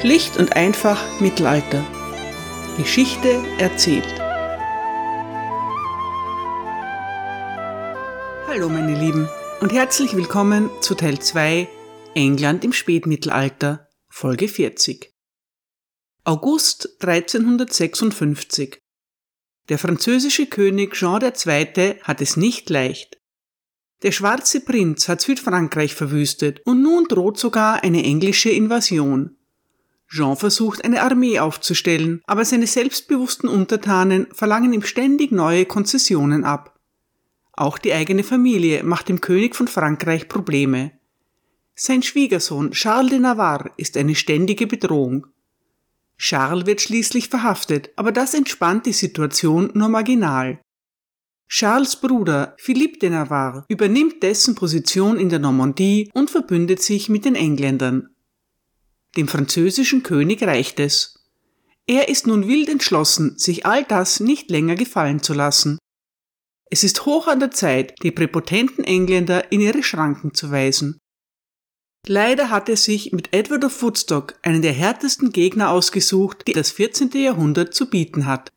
Schlicht und einfach Mittelalter. Geschichte erzählt. Hallo meine Lieben und herzlich willkommen zu Teil 2 England im Spätmittelalter, Folge 40. August 1356. Der französische König Jean II. hat es nicht leicht. Der schwarze Prinz hat Südfrankreich verwüstet und nun droht sogar eine englische Invasion. Jean versucht eine Armee aufzustellen, aber seine selbstbewussten Untertanen verlangen ihm ständig neue Konzessionen ab. Auch die eigene Familie macht dem König von Frankreich Probleme. Sein Schwiegersohn Charles de Navarre ist eine ständige Bedrohung. Charles wird schließlich verhaftet, aber das entspannt die Situation nur marginal. Charles Bruder Philippe de Navarre übernimmt dessen Position in der Normandie und verbündet sich mit den Engländern. Dem französischen König reicht es. Er ist nun wild entschlossen, sich all das nicht länger gefallen zu lassen. Es ist hoch an der Zeit, die präpotenten Engländer in ihre Schranken zu weisen. Leider hat er sich mit Edward of Woodstock einen der härtesten Gegner ausgesucht, die das 14. Jahrhundert zu bieten hat.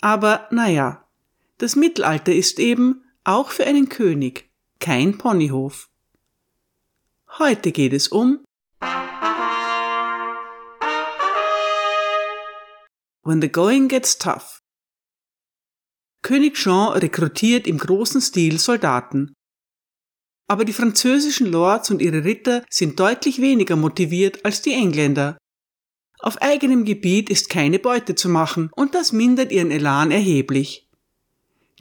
Aber naja, das Mittelalter ist eben, auch für einen König, kein Ponyhof. Heute geht es um When the Going Gets Tough. König Jean rekrutiert im großen Stil Soldaten. Aber die französischen Lords und ihre Ritter sind deutlich weniger motiviert als die Engländer. Auf eigenem Gebiet ist keine Beute zu machen und das mindert ihren Elan erheblich.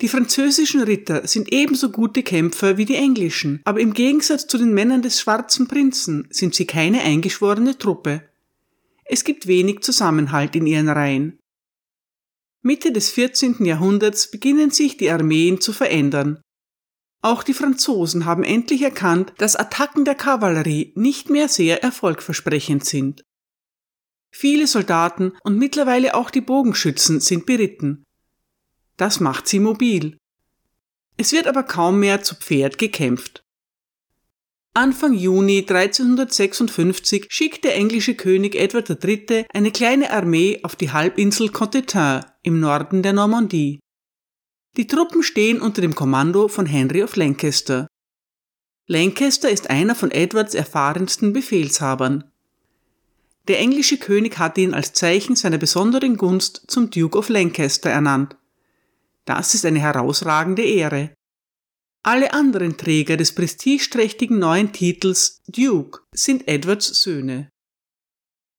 Die französischen Ritter sind ebenso gute Kämpfer wie die englischen, aber im Gegensatz zu den Männern des schwarzen Prinzen sind sie keine eingeschworene Truppe. Es gibt wenig Zusammenhalt in ihren Reihen. Mitte des 14. Jahrhunderts beginnen sich die Armeen zu verändern. Auch die Franzosen haben endlich erkannt, dass Attacken der Kavallerie nicht mehr sehr erfolgversprechend sind. Viele Soldaten und mittlerweile auch die Bogenschützen sind beritten, das macht sie mobil. Es wird aber kaum mehr zu Pferd gekämpft. Anfang Juni 1356 schickt der englische König Edward III. eine kleine Armee auf die Halbinsel Cotentin im Norden der Normandie. Die Truppen stehen unter dem Kommando von Henry of Lancaster. Lancaster ist einer von Edwards erfahrensten Befehlshabern. Der englische König hat ihn als Zeichen seiner besonderen Gunst zum Duke of Lancaster ernannt. Das ist eine herausragende Ehre. Alle anderen Träger des prestigeträchtigen neuen Titels Duke sind Edwards Söhne.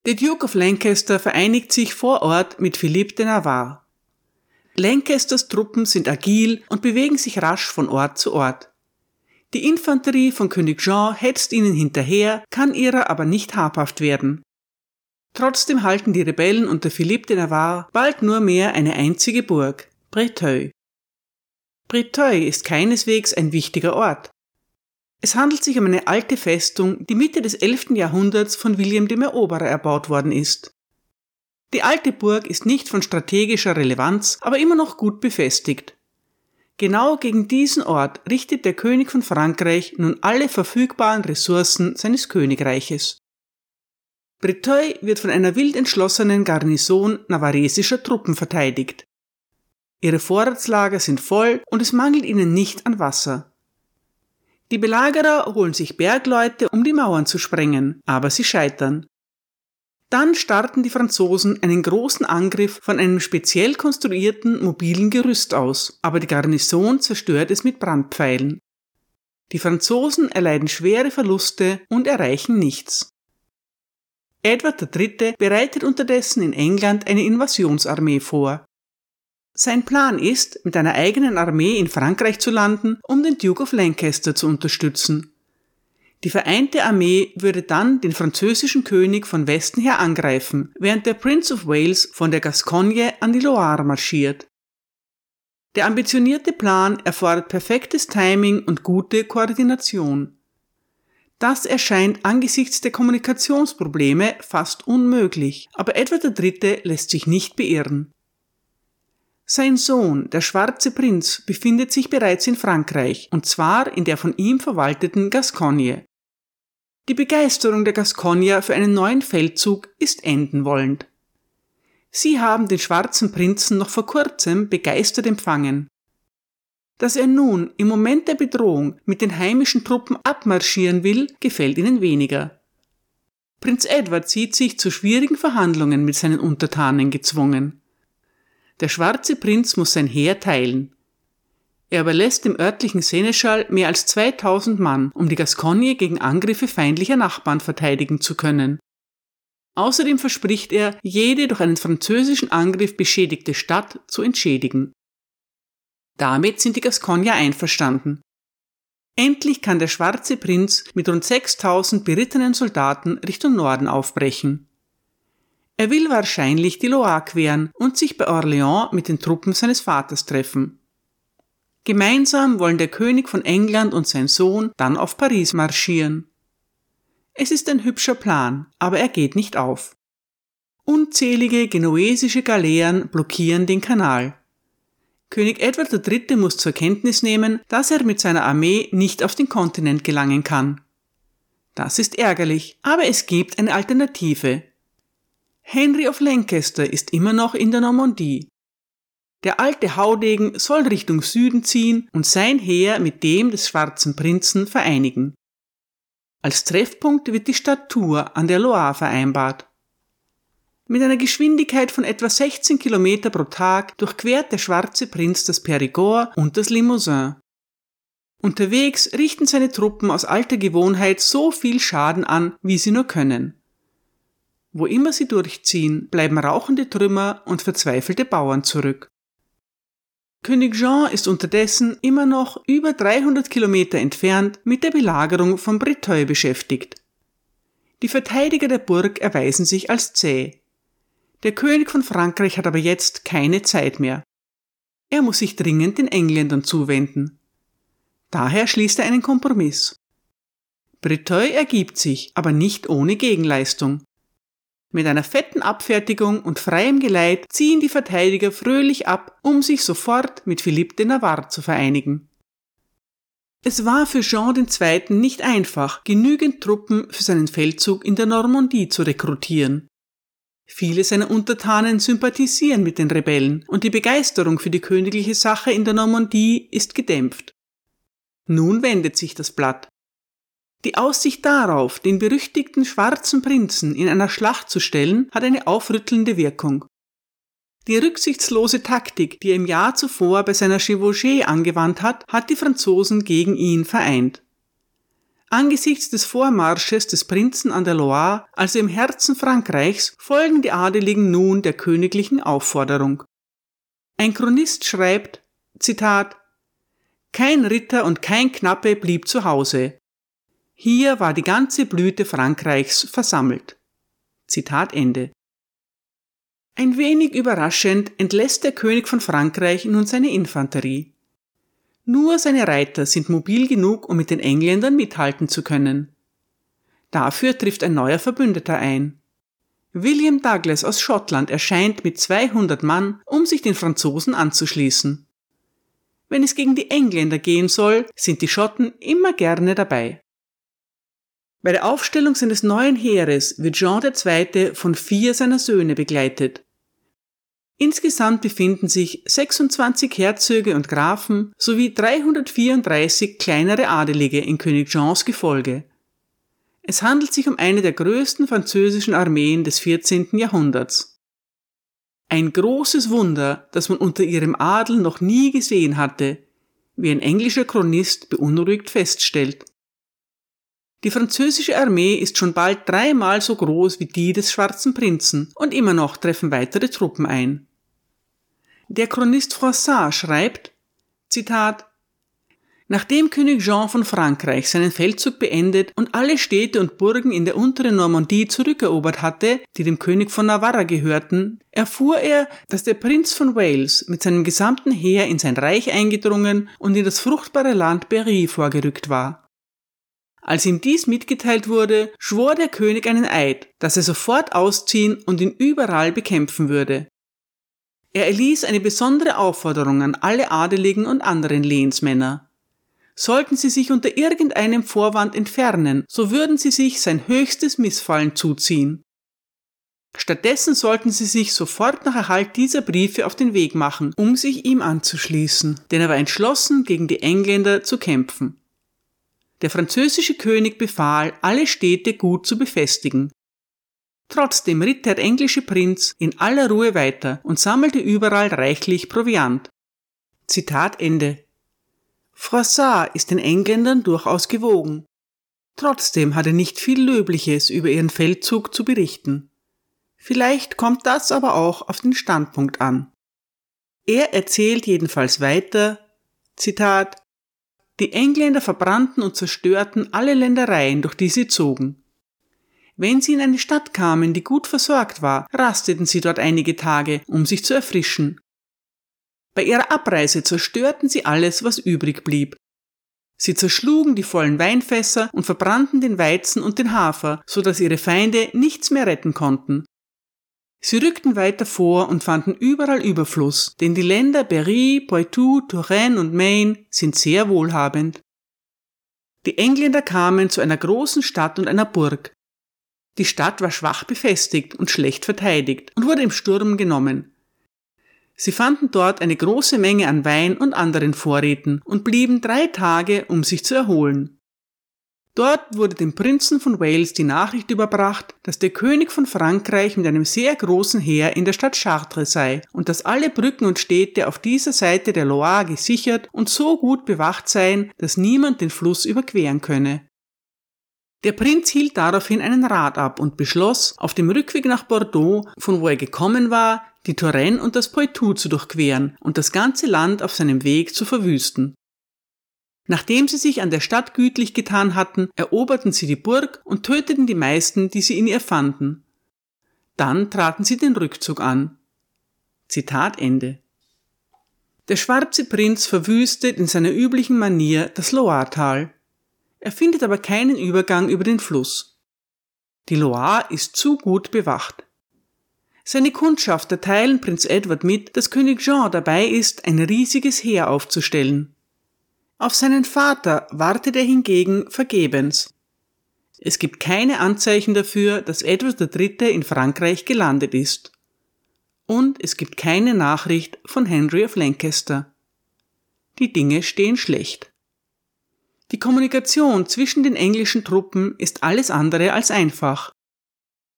Der Duke of Lancaster vereinigt sich vor Ort mit Philippe de Navarre. Lancasters Truppen sind agil und bewegen sich rasch von Ort zu Ort. Die Infanterie von König Jean hetzt ihnen hinterher, kann ihrer aber nicht habhaft werden. Trotzdem halten die Rebellen unter Philippe de Navarre bald nur mehr eine einzige Burg. Breteuil. Breteuil ist keineswegs ein wichtiger Ort. Es handelt sich um eine alte Festung, die Mitte des 11. Jahrhunderts von William dem Eroberer erbaut worden ist. Die alte Burg ist nicht von strategischer Relevanz, aber immer noch gut befestigt. Genau gegen diesen Ort richtet der König von Frankreich nun alle verfügbaren Ressourcen seines Königreiches. Breteuil wird von einer wild entschlossenen Garnison navaresischer Truppen verteidigt. Ihre Vorratslager sind voll und es mangelt ihnen nicht an Wasser. Die Belagerer holen sich Bergleute, um die Mauern zu sprengen, aber sie scheitern. Dann starten die Franzosen einen großen Angriff von einem speziell konstruierten mobilen Gerüst aus, aber die Garnison zerstört es mit Brandpfeilen. Die Franzosen erleiden schwere Verluste und erreichen nichts. Edward III. bereitet unterdessen in England eine Invasionsarmee vor. Sein Plan ist, mit einer eigenen Armee in Frankreich zu landen, um den Duke of Lancaster zu unterstützen. Die vereinte Armee würde dann den französischen König von Westen her angreifen, während der Prince of Wales von der Gascogne an die Loire marschiert. Der ambitionierte Plan erfordert perfektes Timing und gute Koordination. Das erscheint angesichts der Kommunikationsprobleme fast unmöglich, aber Edward III. lässt sich nicht beirren. Sein Sohn, der schwarze Prinz, befindet sich bereits in Frankreich, und zwar in der von ihm verwalteten Gascogne. Die Begeisterung der Gascogner für einen neuen Feldzug ist enden wollend. Sie haben den schwarzen Prinzen noch vor kurzem begeistert empfangen. Dass er nun im Moment der Bedrohung mit den heimischen Truppen abmarschieren will, gefällt ihnen weniger. Prinz Edward sieht sich zu schwierigen Verhandlungen mit seinen Untertanen gezwungen. Der schwarze Prinz muss sein Heer teilen. Er überlässt dem örtlichen Seneschall mehr als 2000 Mann, um die Gascogne gegen Angriffe feindlicher Nachbarn verteidigen zu können. Außerdem verspricht er, jede durch einen französischen Angriff beschädigte Stadt zu entschädigen. Damit sind die Gascogner einverstanden. Endlich kann der schwarze Prinz mit rund 6000 berittenen Soldaten Richtung Norden aufbrechen. Er will wahrscheinlich die Loire queren und sich bei Orléans mit den Truppen seines Vaters treffen. Gemeinsam wollen der König von England und sein Sohn dann auf Paris marschieren. Es ist ein hübscher Plan, aber er geht nicht auf. Unzählige genuesische Galeeren blockieren den Kanal. König Edward III. muss zur Kenntnis nehmen, dass er mit seiner Armee nicht auf den Kontinent gelangen kann. Das ist ärgerlich, aber es gibt eine Alternative. Henry of Lancaster ist immer noch in der Normandie. Der alte Haudegen soll Richtung Süden ziehen und sein Heer mit dem des schwarzen Prinzen vereinigen. Als Treffpunkt wird die Stadt Tours an der Loire vereinbart. Mit einer Geschwindigkeit von etwa 16 Kilometer pro Tag durchquert der schwarze Prinz das Périgord und das Limousin. Unterwegs richten seine Truppen aus alter Gewohnheit so viel Schaden an, wie sie nur können. Wo immer sie durchziehen, bleiben rauchende Trümmer und verzweifelte Bauern zurück. König Jean ist unterdessen immer noch über 300 Kilometer entfernt mit der Belagerung von Breteuil beschäftigt. Die Verteidiger der Burg erweisen sich als zäh. Der König von Frankreich hat aber jetzt keine Zeit mehr. Er muss sich dringend den Engländern zuwenden. Daher schließt er einen Kompromiss. Breteuil ergibt sich, aber nicht ohne Gegenleistung. Mit einer fetten Abfertigung und freiem Geleit ziehen die Verteidiger fröhlich ab, um sich sofort mit Philippe de Navarre zu vereinigen. Es war für Jean II. nicht einfach, genügend Truppen für seinen Feldzug in der Normandie zu rekrutieren. Viele seiner Untertanen sympathisieren mit den Rebellen und die Begeisterung für die königliche Sache in der Normandie ist gedämpft. Nun wendet sich das Blatt. Die Aussicht darauf, den berüchtigten schwarzen Prinzen in einer Schlacht zu stellen, hat eine aufrüttelnde Wirkung. Die rücksichtslose Taktik, die er im Jahr zuvor bei seiner Chevauchée angewandt hat, hat die Franzosen gegen ihn vereint. Angesichts des Vormarsches des Prinzen an der Loire, also im Herzen Frankreichs, folgen die Adeligen nun der königlichen Aufforderung. Ein Chronist schreibt, Zitat, Kein Ritter und kein Knappe blieb zu Hause. Hier war die ganze Blüte Frankreichs versammelt. Zitat Ende. Ein wenig überraschend entlässt der König von Frankreich nun seine Infanterie. Nur seine Reiter sind mobil genug, um mit den Engländern mithalten zu können. Dafür trifft ein neuer Verbündeter ein. William Douglas aus Schottland erscheint mit 200 Mann, um sich den Franzosen anzuschließen. Wenn es gegen die Engländer gehen soll, sind die Schotten immer gerne dabei. Bei der Aufstellung seines neuen Heeres wird Jean II. von vier seiner Söhne begleitet. Insgesamt befinden sich 26 Herzöge und Grafen sowie 334 kleinere Adelige in König Jeans Gefolge. Es handelt sich um eine der größten französischen Armeen des 14. Jahrhunderts. Ein großes Wunder, das man unter ihrem Adel noch nie gesehen hatte, wie ein englischer Chronist beunruhigt feststellt. Die französische Armee ist schon bald dreimal so groß wie die des Schwarzen Prinzen und immer noch treffen weitere Truppen ein. Der Chronist Froissart schreibt, Zitat, Nachdem König Jean von Frankreich seinen Feldzug beendet und alle Städte und Burgen in der unteren Normandie zurückerobert hatte, die dem König von Navarra gehörten, erfuhr er, dass der Prinz von Wales mit seinem gesamten Heer in sein Reich eingedrungen und in das fruchtbare Land Berry vorgerückt war. Als ihm dies mitgeteilt wurde, schwor der König einen Eid, dass er sofort ausziehen und ihn überall bekämpfen würde. Er erließ eine besondere Aufforderung an alle Adeligen und anderen Lehensmänner. Sollten sie sich unter irgendeinem Vorwand entfernen, so würden sie sich sein höchstes Missfallen zuziehen. Stattdessen sollten sie sich sofort nach Erhalt dieser Briefe auf den Weg machen, um sich ihm anzuschließen, denn er war entschlossen, gegen die Engländer zu kämpfen. Der französische König befahl, alle Städte gut zu befestigen. Trotzdem ritt der englische Prinz in aller Ruhe weiter und sammelte überall reichlich Proviant. Zitat Ende. Froissart ist den Engländern durchaus gewogen. Trotzdem hat er nicht viel Löbliches über ihren Feldzug zu berichten. Vielleicht kommt das aber auch auf den Standpunkt an. Er erzählt jedenfalls weiter, Zitat, die Engländer verbrannten und zerstörten alle Ländereien, durch die sie zogen. Wenn sie in eine Stadt kamen, die gut versorgt war, rasteten sie dort einige Tage, um sich zu erfrischen. Bei ihrer Abreise zerstörten sie alles, was übrig blieb. Sie zerschlugen die vollen Weinfässer und verbrannten den Weizen und den Hafer, so dass ihre Feinde nichts mehr retten konnten. Sie rückten weiter vor und fanden überall Überfluss, denn die Länder Berry, Poitou, Touraine und Maine sind sehr wohlhabend. Die Engländer kamen zu einer großen Stadt und einer Burg. Die Stadt war schwach befestigt und schlecht verteidigt und wurde im Sturm genommen. Sie fanden dort eine große Menge an Wein und anderen Vorräten und blieben drei Tage, um sich zu erholen. Dort wurde dem Prinzen von Wales die Nachricht überbracht, dass der König von Frankreich mit einem sehr großen Heer in der Stadt Chartres sei und dass alle Brücken und Städte auf dieser Seite der Loire gesichert und so gut bewacht seien, dass niemand den Fluss überqueren könne. Der Prinz hielt daraufhin einen Rat ab und beschloss, auf dem Rückweg nach Bordeaux, von wo er gekommen war, die Touraine und das Poitou zu durchqueren und das ganze Land auf seinem Weg zu verwüsten. Nachdem sie sich an der Stadt gütlich getan hatten, eroberten sie die Burg und töteten die meisten, die sie in ihr fanden. Dann traten sie den Rückzug an. Zitat Ende. Der schwarze Prinz verwüstet in seiner üblichen Manier das Loire-Tal. Er findet aber keinen Übergang über den Fluss. Die Loire ist zu gut bewacht. Seine Kundschafter teilen Prinz Edward mit, dass König Jean dabei ist, ein riesiges Heer aufzustellen. Auf seinen Vater wartet er hingegen vergebens. Es gibt keine Anzeichen dafür, dass Edward III. in Frankreich gelandet ist. Und es gibt keine Nachricht von Henry of Lancaster. Die Dinge stehen schlecht. Die Kommunikation zwischen den englischen Truppen ist alles andere als einfach.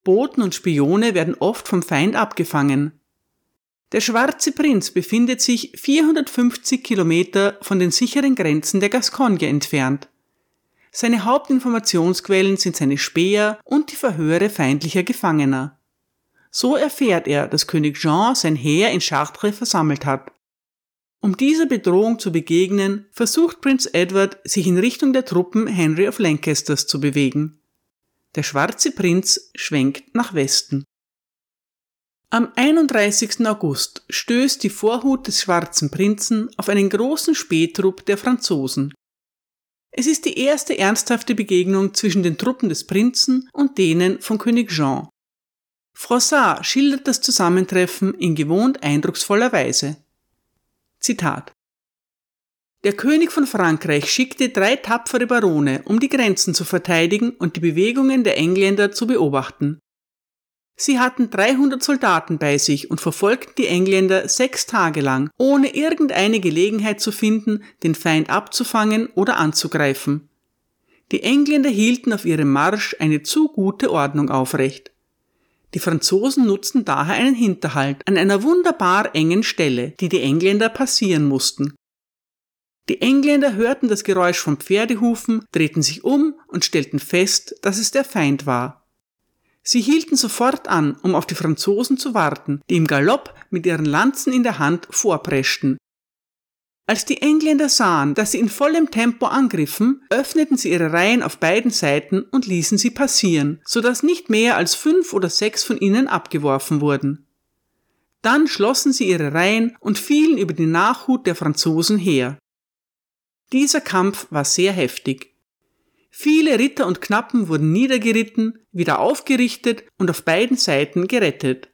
Boten und Spione werden oft vom Feind abgefangen. Der Schwarze Prinz befindet sich 450 Kilometer von den sicheren Grenzen der Gascogne entfernt. Seine Hauptinformationsquellen sind seine Späher und die Verhöre feindlicher Gefangener. So erfährt er, dass König Jean sein Heer in Chartres versammelt hat. Um dieser Bedrohung zu begegnen, versucht Prinz Edward, sich in Richtung der Truppen Henry of Lancasters zu bewegen. Der schwarze Prinz schwenkt nach Westen. Am 31. August stößt die Vorhut des Schwarzen Prinzen auf einen großen Spähtrupp der Franzosen. Es ist die erste ernsthafte Begegnung zwischen den Truppen des Prinzen und denen von König Jean. Froissart schildert das Zusammentreffen in gewohnt eindrucksvoller Weise. Zitat Der König von Frankreich schickte drei tapfere Barone, um die Grenzen zu verteidigen und die Bewegungen der Engländer zu beobachten. Sie hatten 300 Soldaten bei sich und verfolgten die Engländer sechs Tage lang, ohne irgendeine Gelegenheit zu finden, den Feind abzufangen oder anzugreifen. Die Engländer hielten auf ihrem Marsch eine zu gute Ordnung aufrecht. Die Franzosen nutzten daher einen Hinterhalt an einer wunderbar engen Stelle, die die Engländer passieren mussten. Die Engländer hörten das Geräusch von Pferdehufen, drehten sich um und stellten fest, dass es der Feind war. Sie hielten sofort an, um auf die Franzosen zu warten, die im Galopp mit ihren Lanzen in der Hand vorpreschten. Als die Engländer sahen, dass sie in vollem Tempo angriffen, öffneten sie ihre Reihen auf beiden Seiten und ließen sie passieren, so dass nicht mehr als fünf oder sechs von ihnen abgeworfen wurden. Dann schlossen sie ihre Reihen und fielen über die Nachhut der Franzosen her. Dieser Kampf war sehr heftig. Viele Ritter und Knappen wurden niedergeritten, wieder aufgerichtet und auf beiden Seiten gerettet.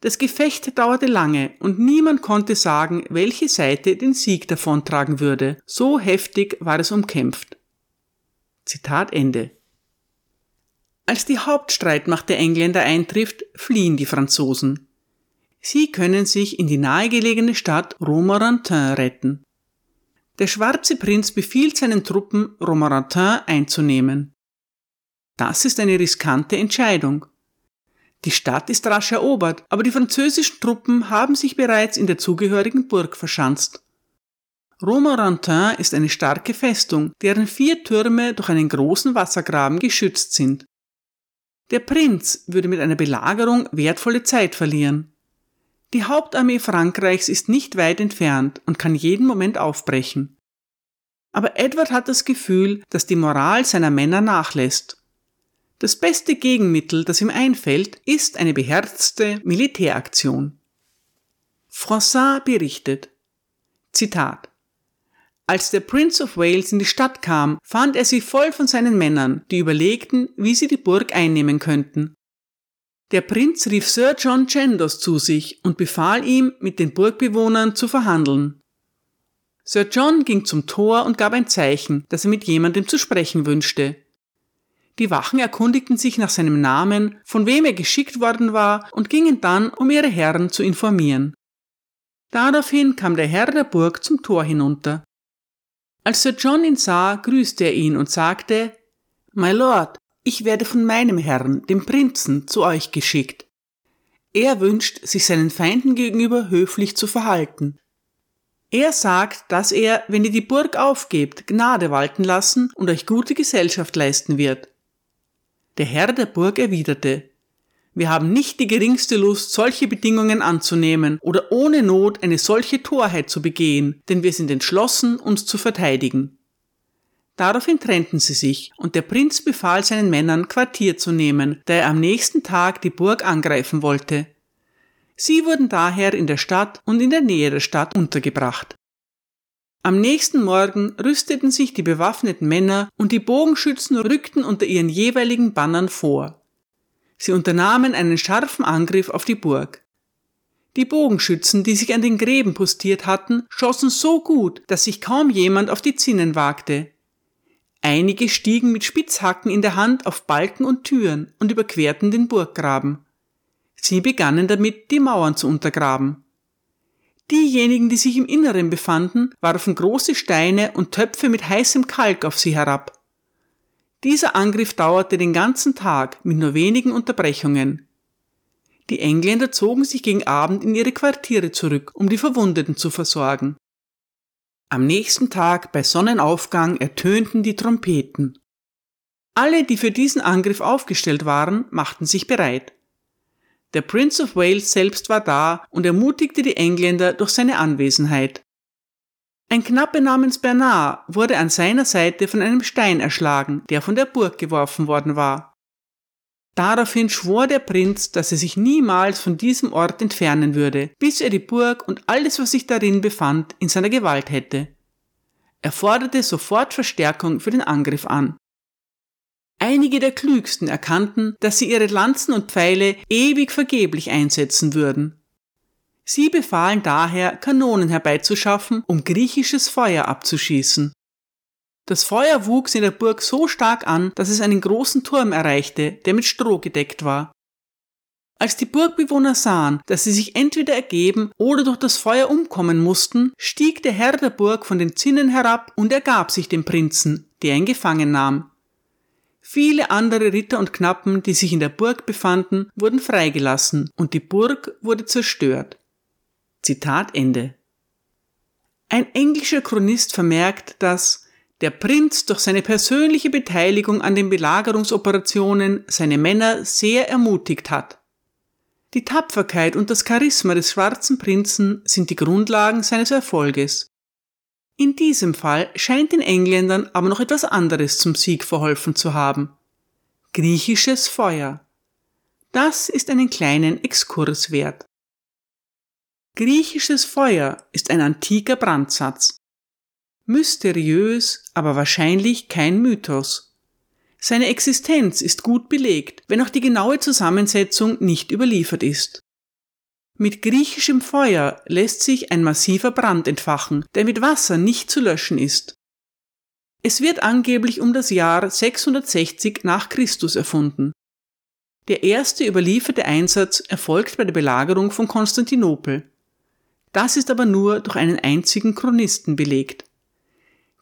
Das Gefecht dauerte lange und niemand konnte sagen, welche Seite den Sieg davontragen würde. So heftig war es umkämpft. Zitat Ende. Als die Hauptstreitmacht der Engländer eintrifft, fliehen die Franzosen. Sie können sich in die nahegelegene Stadt Romorantin retten. Der schwarze Prinz befiehlt seinen Truppen, Romorantin einzunehmen. Das ist eine riskante Entscheidung. Die Stadt ist rasch erobert, aber die französischen Truppen haben sich bereits in der zugehörigen Burg verschanzt. Romorantin ist eine starke Festung, deren vier Türme durch einen großen Wassergraben geschützt sind. Der Prinz würde mit einer Belagerung wertvolle Zeit verlieren. Die Hauptarmee Frankreichs ist nicht weit entfernt und kann jeden Moment aufbrechen. Aber Edward hat das Gefühl, dass die Moral seiner Männer nachlässt das beste Gegenmittel, das ihm einfällt, ist eine beherzte Militäraktion. Froissart berichtet, Zitat, als der Prince of Wales in die Stadt kam, fand er sie voll von seinen Männern, die überlegten, wie sie die Burg einnehmen könnten. Der Prinz rief Sir John Chandos zu sich und befahl ihm, mit den Burgbewohnern zu verhandeln. Sir John ging zum Tor und gab ein Zeichen, dass er mit jemandem zu sprechen wünschte. Die Wachen erkundigten sich nach seinem Namen, von wem er geschickt worden war und gingen dann, um ihre Herren zu informieren. Daraufhin kam der Herr der Burg zum Tor hinunter. Als Sir John ihn sah, grüßte er ihn und sagte, My Lord, ich werde von meinem Herrn, dem Prinzen, zu euch geschickt. Er wünscht, sich seinen Feinden gegenüber höflich zu verhalten. Er sagt, dass er, wenn ihr die Burg aufgebt, Gnade walten lassen und euch gute Gesellschaft leisten wird. Der Herr der Burg erwiderte, wir haben nicht die geringste Lust, solche Bedingungen anzunehmen oder ohne Not eine solche Torheit zu begehen, denn wir sind entschlossen, uns zu verteidigen. Daraufhin trennten sie sich, und der Prinz befahl seinen Männern, Quartier zu nehmen, da er am nächsten Tag die Burg angreifen wollte. Sie wurden daher in der Stadt und in der Nähe der Stadt untergebracht. Am nächsten Morgen rüsteten sich die bewaffneten Männer und die Bogenschützen rückten unter ihren jeweiligen Bannern vor. Sie unternahmen einen scharfen Angriff auf die Burg. Die Bogenschützen, die sich an den Gräben postiert hatten, schossen so gut, dass sich kaum jemand auf die Zinnen wagte. Einige stiegen mit Spitzhacken in der Hand auf Balken und Türen und überquerten den Burggraben. Sie begannen damit, die Mauern zu untergraben. Diejenigen, die sich im Inneren befanden, warfen große Steine und Töpfe mit heißem Kalk auf sie herab. Dieser Angriff dauerte den ganzen Tag mit nur wenigen Unterbrechungen. Die Engländer zogen sich gegen Abend in ihre Quartiere zurück, um die Verwundeten zu versorgen. Am nächsten Tag bei Sonnenaufgang ertönten die Trompeten. Alle, die für diesen Angriff aufgestellt waren, machten sich bereit. Der Prince of Wales selbst war da und ermutigte die Engländer durch seine Anwesenheit. Ein Knappe namens Bernard wurde an seiner Seite von einem Stein erschlagen, der von der Burg geworfen worden war. Daraufhin schwor der Prinz, dass er sich niemals von diesem Ort entfernen würde, bis er die Burg und alles, was sich darin befand, in seiner Gewalt hätte. Er forderte sofort Verstärkung für den Angriff an. Einige der Klügsten erkannten, dass sie ihre Lanzen und Pfeile ewig vergeblich einsetzen würden. Sie befahlen daher, Kanonen herbeizuschaffen, um griechisches Feuer abzuschießen. Das Feuer wuchs in der Burg so stark an, dass es einen großen Turm erreichte, der mit Stroh gedeckt war. Als die Burgbewohner sahen, dass sie sich entweder ergeben oder durch das Feuer umkommen mussten, stieg der Herr der Burg von den Zinnen herab und ergab sich dem Prinzen, der ihn gefangen nahm. Viele andere Ritter und Knappen, die sich in der Burg befanden, wurden freigelassen und die Burg wurde zerstört. Zitat Ende. Ein englischer Chronist vermerkt, dass der Prinz durch seine persönliche Beteiligung an den Belagerungsoperationen seine Männer sehr ermutigt hat. Die Tapferkeit und das Charisma des schwarzen Prinzen sind die Grundlagen seines Erfolges. In diesem Fall scheint den Engländern aber noch etwas anderes zum Sieg verholfen zu haben. Griechisches Feuer. Das ist einen kleinen Exkurs wert. Griechisches Feuer ist ein antiker Brandsatz. Mysteriös, aber wahrscheinlich kein Mythos. Seine Existenz ist gut belegt, wenn auch die genaue Zusammensetzung nicht überliefert ist. Mit griechischem Feuer lässt sich ein massiver Brand entfachen, der mit Wasser nicht zu löschen ist. Es wird angeblich um das Jahr 660 nach Christus erfunden. Der erste überlieferte Einsatz erfolgt bei der Belagerung von Konstantinopel. Das ist aber nur durch einen einzigen Chronisten belegt.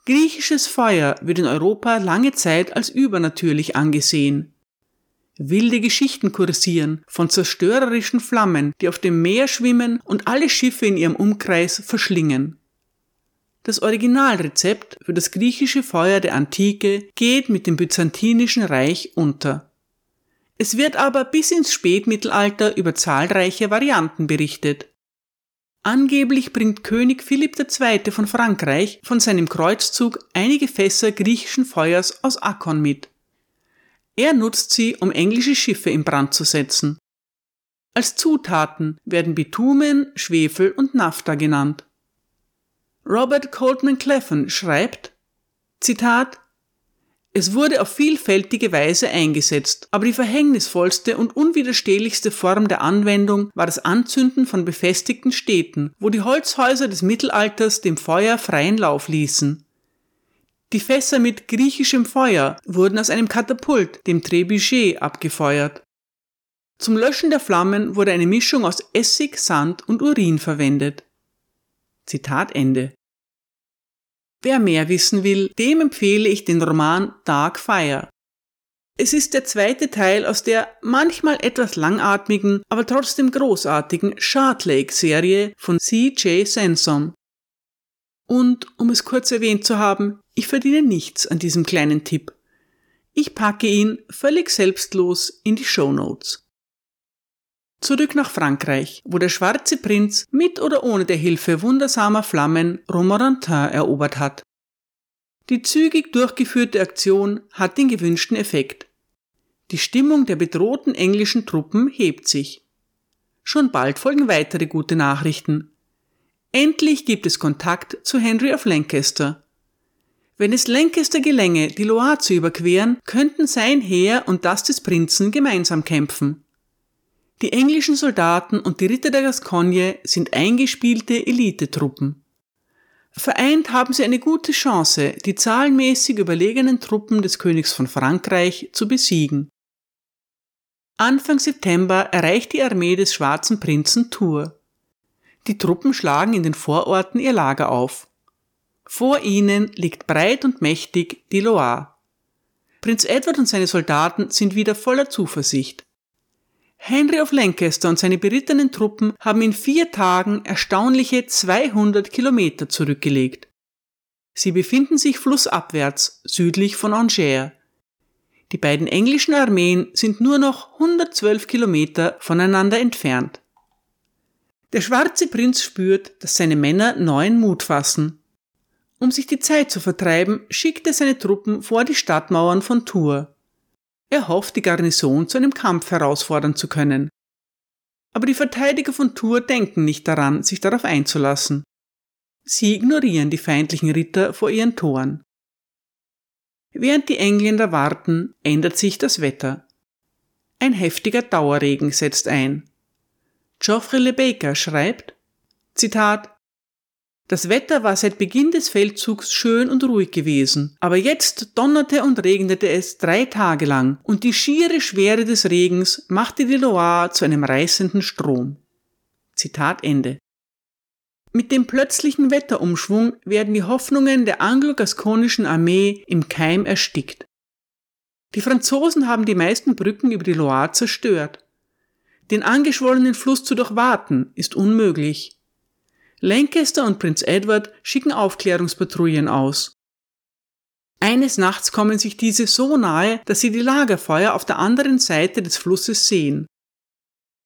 Griechisches Feuer wird in Europa lange Zeit als übernatürlich angesehen. Wilde Geschichten kursieren von zerstörerischen Flammen, die auf dem Meer schwimmen und alle Schiffe in ihrem Umkreis verschlingen. Das Originalrezept für das griechische Feuer der Antike geht mit dem byzantinischen Reich unter. Es wird aber bis ins Spätmittelalter über zahlreiche Varianten berichtet. Angeblich bringt König Philipp II. von Frankreich von seinem Kreuzzug einige Fässer griechischen Feuers aus Akkon mit. Er nutzt sie, um englische Schiffe in Brand zu setzen. Als Zutaten werden Bitumen, Schwefel und Naphtha genannt. Robert Coltman Cleffen schreibt, Zitat, es wurde auf vielfältige Weise eingesetzt, aber die verhängnisvollste und unwiderstehlichste Form der Anwendung war das Anzünden von befestigten Städten, wo die Holzhäuser des Mittelalters dem Feuer freien Lauf ließen. Die Fässer mit griechischem Feuer wurden aus einem Katapult, dem Trebuchet, abgefeuert. Zum Löschen der Flammen wurde eine Mischung aus Essig, Sand und Urin verwendet. Zitat Ende. Wer mehr wissen will, dem empfehle ich den Roman Dark Fire. Es ist der zweite Teil aus der manchmal etwas langatmigen, aber trotzdem großartigen Shard Lake Serie von C.J. Sansom. Und, um es kurz erwähnt zu haben, ich verdiene nichts an diesem kleinen Tipp. Ich packe ihn völlig selbstlos in die Show Notes. Zurück nach Frankreich, wo der schwarze Prinz mit oder ohne der Hilfe wundersamer Flammen Romorantin erobert hat. Die zügig durchgeführte Aktion hat den gewünschten Effekt. Die Stimmung der bedrohten englischen Truppen hebt sich. Schon bald folgen weitere gute Nachrichten. Endlich gibt es Kontakt zu Henry of Lancaster. Wenn es Lancaster gelänge, die Loire zu überqueren, könnten sein Heer und das des Prinzen gemeinsam kämpfen. Die englischen Soldaten und die Ritter der Gascogne sind eingespielte Elitetruppen. Vereint haben sie eine gute Chance, die zahlenmäßig überlegenen Truppen des Königs von Frankreich zu besiegen. Anfang September erreicht die Armee des Schwarzen Prinzen Tours. Die Truppen schlagen in den Vororten ihr Lager auf. Vor ihnen liegt breit und mächtig die Loire. Prinz Edward und seine Soldaten sind wieder voller Zuversicht. Henry of Lancaster und seine berittenen Truppen haben in vier Tagen erstaunliche 200 Kilometer zurückgelegt. Sie befinden sich flussabwärts südlich von Angers. Die beiden englischen Armeen sind nur noch 112 Kilometer voneinander entfernt. Der schwarze Prinz spürt, dass seine Männer neuen Mut fassen. Um sich die Zeit zu vertreiben, schickt er seine Truppen vor die Stadtmauern von Tours. Er hofft, die Garnison zu einem Kampf herausfordern zu können. Aber die Verteidiger von Tours denken nicht daran, sich darauf einzulassen. Sie ignorieren die feindlichen Ritter vor ihren Toren. Während die Engländer warten, ändert sich das Wetter. Ein heftiger Dauerregen setzt ein. Geoffrey Le Baker schreibt, Zitat, das Wetter war seit Beginn des Feldzugs schön und ruhig gewesen, aber jetzt donnerte und regnete es drei Tage lang, und die schiere Schwere des Regens machte die Loire zu einem reißenden Strom. Zitat Ende. Mit dem plötzlichen Wetterumschwung werden die Hoffnungen der anglo-gaskonischen Armee im Keim erstickt. Die Franzosen haben die meisten Brücken über die Loire zerstört. Den angeschwollenen Fluss zu durchwaten ist unmöglich. Lancaster und Prinz Edward schicken Aufklärungspatrouillen aus. Eines Nachts kommen sich diese so nahe, dass sie die Lagerfeuer auf der anderen Seite des Flusses sehen.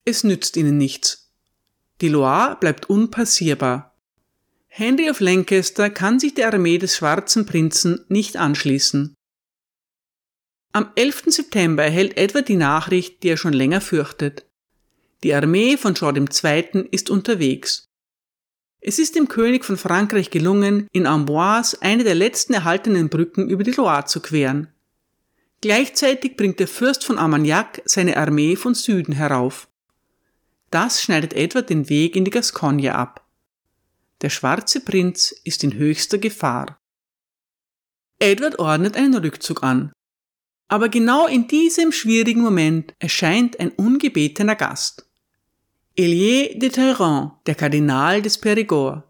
Es nützt ihnen nichts. Die Loire bleibt unpassierbar. Henry of Lancaster kann sich der Armee des Schwarzen Prinzen nicht anschließen. Am 11. September erhält Edward die Nachricht, die er schon länger fürchtet. Die Armee von Jean II. ist unterwegs. Es ist dem König von Frankreich gelungen, in Amboise eine der letzten erhaltenen Brücken über die Loire zu queren. Gleichzeitig bringt der Fürst von Armagnac seine Armee von Süden herauf. Das schneidet Edward den Weg in die Gascogne ab. Der schwarze Prinz ist in höchster Gefahr. Edward ordnet einen Rückzug an. Aber genau in diesem schwierigen Moment erscheint ein ungebetener Gast. Elie de Talleyrand, der Kardinal des Périgord.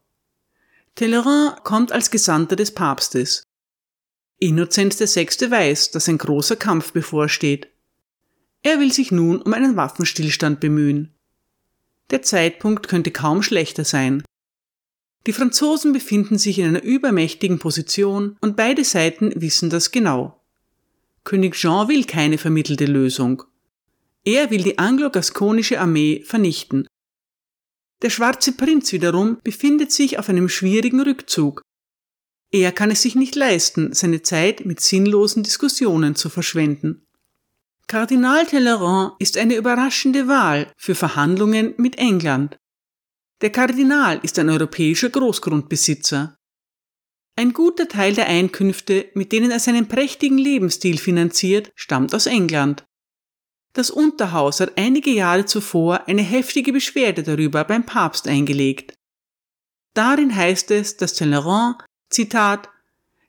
Talleyrand kommt als Gesandter des Papstes. Innozenz VI. weiß, dass ein großer Kampf bevorsteht. Er will sich nun um einen Waffenstillstand bemühen. Der Zeitpunkt könnte kaum schlechter sein. Die Franzosen befinden sich in einer übermächtigen Position und beide Seiten wissen das genau. König Jean will keine vermittelte Lösung. Er will die anglo-gaskonische Armee vernichten. Der schwarze Prinz wiederum befindet sich auf einem schwierigen Rückzug. Er kann es sich nicht leisten, seine Zeit mit sinnlosen Diskussionen zu verschwenden. Kardinal Talleyrand ist eine überraschende Wahl für Verhandlungen mit England. Der Kardinal ist ein europäischer Großgrundbesitzer. Ein guter Teil der Einkünfte, mit denen er seinen prächtigen Lebensstil finanziert, stammt aus England. Das Unterhaus hat einige Jahre zuvor eine heftige Beschwerde darüber beim Papst eingelegt. Darin heißt es, dass Talleyrand, Zitat,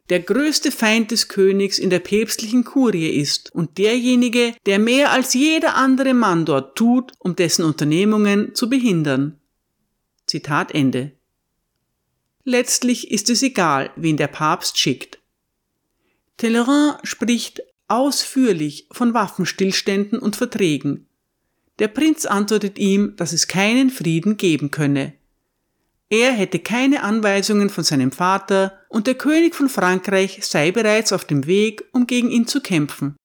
der größte Feind des Königs in der päpstlichen Kurie ist und derjenige, der mehr als jeder andere Mann dort tut, um dessen Unternehmungen zu behindern. Zitat Ende. Letztlich ist es egal, wen der Papst schickt. Talleyrand spricht ausführlich von Waffenstillständen und Verträgen. Der Prinz antwortet ihm, dass es keinen Frieden geben könne. Er hätte keine Anweisungen von seinem Vater und der König von Frankreich sei bereits auf dem Weg, um gegen ihn zu kämpfen.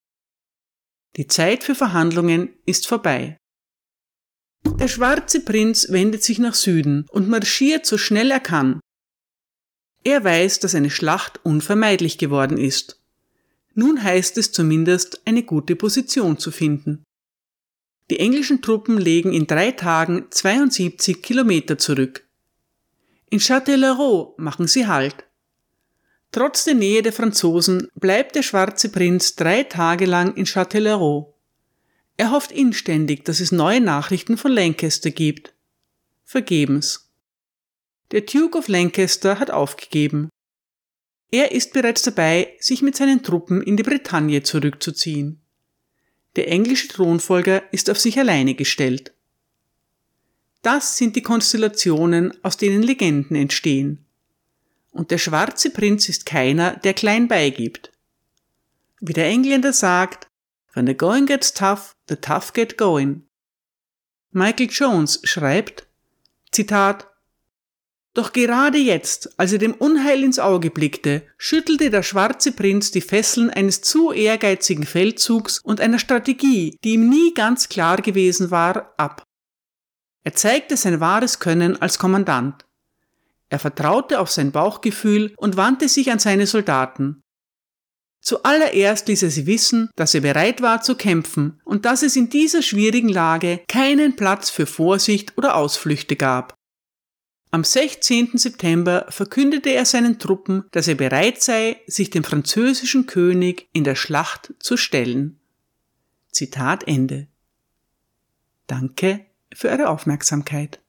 Die Zeit für Verhandlungen ist vorbei. Der schwarze Prinz wendet sich nach Süden und marschiert so schnell er kann. Er weiß, dass eine Schlacht unvermeidlich geworden ist. Nun heißt es zumindest, eine gute Position zu finden. Die englischen Truppen legen in drei Tagen 72 Kilometer zurück. In Châtellerault machen sie Halt. Trotz der Nähe der Franzosen bleibt der schwarze Prinz drei Tage lang in Châtellerault. Er hofft inständig, dass es neue Nachrichten von Lancaster gibt. Vergebens. Der Duke of Lancaster hat aufgegeben. Er ist bereits dabei, sich mit seinen Truppen in die Bretagne zurückzuziehen. Der englische Thronfolger ist auf sich alleine gestellt. Das sind die Konstellationen, aus denen Legenden entstehen. Und der schwarze Prinz ist keiner, der klein beigibt. Wie der Engländer sagt, When the going gets tough, the tough get going. Michael Jones schreibt, Zitat, doch gerade jetzt, als er dem Unheil ins Auge blickte, schüttelte der schwarze Prinz die Fesseln eines zu ehrgeizigen Feldzugs und einer Strategie, die ihm nie ganz klar gewesen war, ab. Er zeigte sein wahres Können als Kommandant. Er vertraute auf sein Bauchgefühl und wandte sich an seine Soldaten. Zuallererst ließ er sie wissen, dass er bereit war zu kämpfen und dass es in dieser schwierigen Lage keinen Platz für Vorsicht oder Ausflüchte gab. Am 16. September verkündete er seinen Truppen, dass er bereit sei, sich dem französischen König in der Schlacht zu stellen. Zitat Ende. Danke für eure Aufmerksamkeit.